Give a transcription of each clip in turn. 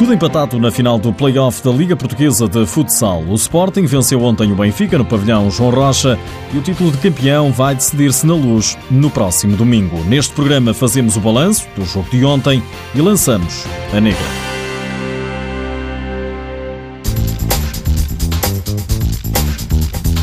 Tudo empatado na final do play-off da Liga Portuguesa de Futsal. O Sporting venceu ontem o Benfica no pavilhão João Rocha e o título de campeão vai decidir-se na luz no próximo domingo. Neste programa fazemos o balanço do jogo de ontem e lançamos a negra.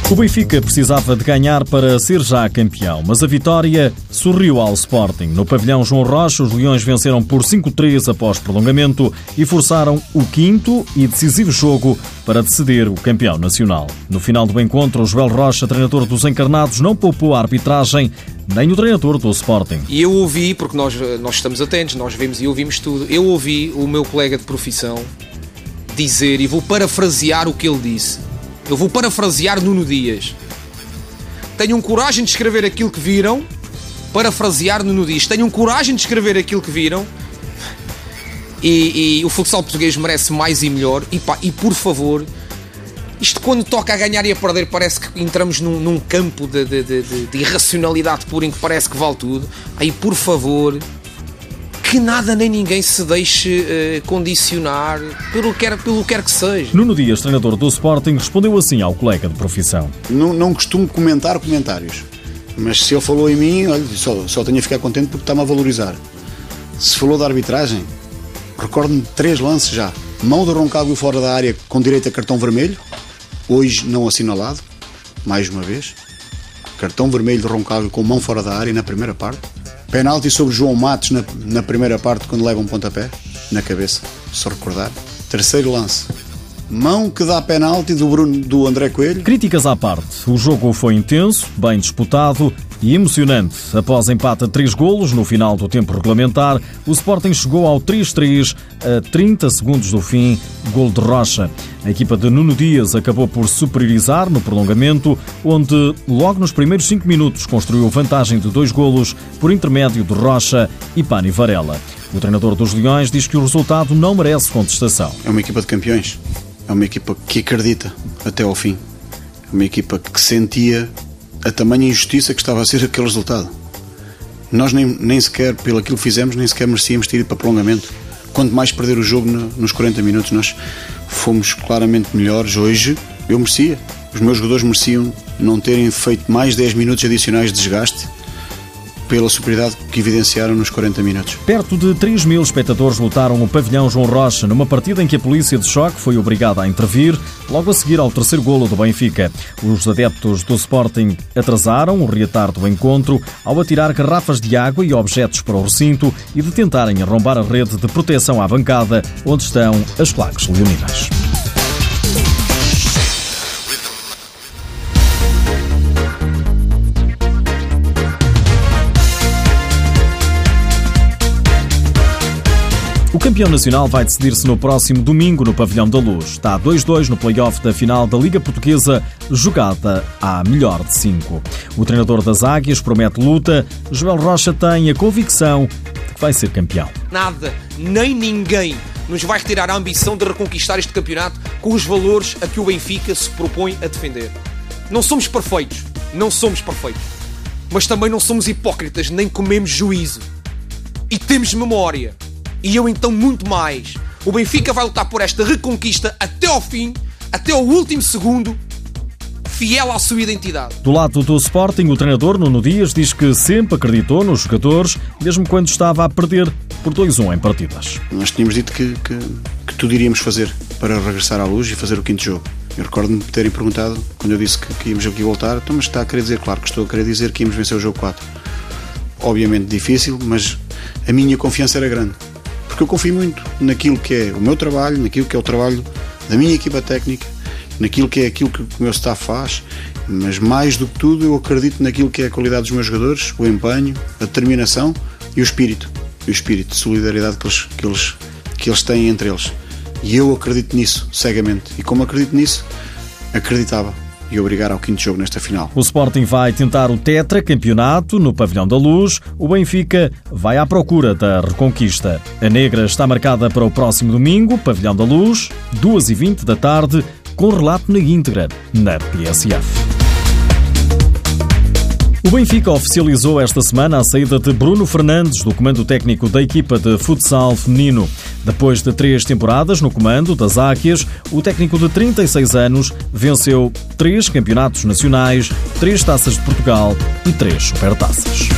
O Benfica precisava de ganhar para ser já campeão, mas a vitória sorriu ao Sporting. No pavilhão João Rocha, os Leões venceram por 5-3 após prolongamento e forçaram o quinto e decisivo jogo para decidir o campeão nacional. No final do encontro, Joel Rocha, treinador dos encarnados, não poupou a arbitragem nem o treinador do Sporting. E eu ouvi, porque nós, nós estamos atentos, nós vemos e ouvimos tudo, eu ouvi o meu colega de profissão dizer, e vou parafrasear o que ele disse eu vou parafrasear Nuno Dias. Tenham coragem de escrever aquilo que viram. Parafrasear Nuno Dias. Tenham coragem de escrever aquilo que viram. E, e o futsal português merece mais e melhor. E, pá, e por favor, isto quando toca a ganhar e a perder parece que entramos num, num campo de, de, de, de, irracionalidade pura em que parece que vale tudo. Aí por favor, que nada nem ninguém se deixe uh, condicionar pelo que, quer, pelo que quer que seja. Nuno Dias, treinador do Sporting, respondeu assim ao colega de profissão. Não, não costumo comentar comentários, mas se ele falou em mim, olha, só, só tenho a ficar contente porque está-me a valorizar. Se falou da arbitragem, recordo-me de três lances já. Mão de Roncaglia fora da área com direito a cartão vermelho, hoje não assinalado, mais uma vez. Cartão vermelho de Roncaglia com mão fora da área na primeira parte Penalti sobre João Matos na, na primeira parte, quando leva um pontapé na cabeça, se recordar. Terceiro lance. Mão que dá penalti do, Bruno, do André Coelho. Críticas à parte. O jogo foi intenso, bem disputado e emocionante. Após empate a 3 golos no final do tempo regulamentar, o Sporting chegou ao 3-3 a 30 segundos do fim, gol de Rocha. A equipa de Nuno Dias acabou por superiorizar no prolongamento, onde logo nos primeiros 5 minutos construiu vantagem de dois golos por intermédio de Rocha e Pani Varela. O treinador dos Leões diz que o resultado não merece contestação. É uma equipa de campeões. É uma equipa que acredita até ao fim. É uma equipa que sentia a tamanha injustiça que estava a ser aquele resultado. Nós nem, nem sequer, pelo aquilo que fizemos, nem sequer merecíamos ter ido para prolongamento. Quanto mais perder o jogo no, nos 40 minutos, nós fomos claramente melhores. Hoje, eu merecia. Os meus jogadores mereciam não terem feito mais 10 minutos adicionais de desgaste pela superioridade que evidenciaram nos 40 minutos. Perto de 3 mil espectadores lotaram o pavilhão João Rocha numa partida em que a polícia de choque foi obrigada a intervir logo a seguir ao terceiro golo do Benfica. Os adeptos do Sporting atrasaram o reatar do encontro ao atirar garrafas de água e objetos para o recinto e de tentarem arrombar a rede de proteção à bancada onde estão as claques leoninas. O campeão nacional vai decidir-se no próximo domingo no Pavilhão da Luz. Está 2-2 no play-off da final da Liga Portuguesa, jogada à melhor de 5. O treinador das Águias promete luta. Joel Rocha tem a convicção de que vai ser campeão. Nada, nem ninguém nos vai retirar a ambição de reconquistar este campeonato com os valores a que o Benfica se propõe a defender. Não somos perfeitos, não somos perfeitos. Mas também não somos hipócritas, nem comemos juízo. E temos memória e eu então muito mais. O Benfica vai lutar por esta reconquista até ao fim, até ao último segundo, fiel à sua identidade. Do lado do Sporting, o treinador Nuno Dias diz que sempre acreditou nos jogadores, mesmo quando estava a perder por 2-1 em partidas. Nós tínhamos dito que, que, que, tudo iríamos fazer para regressar à luz e fazer o quinto jogo. Eu recordo-me de terem perguntado, quando eu disse que, que íamos aqui voltar, então, mas está a querer dizer, claro que estou a querer dizer que íamos vencer o jogo 4. Obviamente difícil, mas a minha confiança era grande porque eu confio muito naquilo que é o meu trabalho, naquilo que é o trabalho da minha equipa técnica, naquilo que é aquilo que o meu staff faz, mas mais do que tudo eu acredito naquilo que é a qualidade dos meus jogadores, o empenho, a determinação e o espírito, o espírito de solidariedade que eles, que eles, que eles têm entre eles. E eu acredito nisso cegamente. E como acredito nisso, acreditava e obrigar ao quinto jogo nesta final. O Sporting vai tentar o Tetra Campeonato no Pavilhão da Luz. O Benfica vai à procura da reconquista. A negra está marcada para o próximo domingo, Pavilhão da Luz, 2h20 da tarde, com relato na íntegra, na PSF. O Benfica oficializou esta semana a saída de Bruno Fernandes do comando técnico da equipa de futsal feminino. Depois de três temporadas no comando das Áquias, o técnico de 36 anos venceu três campeonatos nacionais, três taças de Portugal e três supertaças.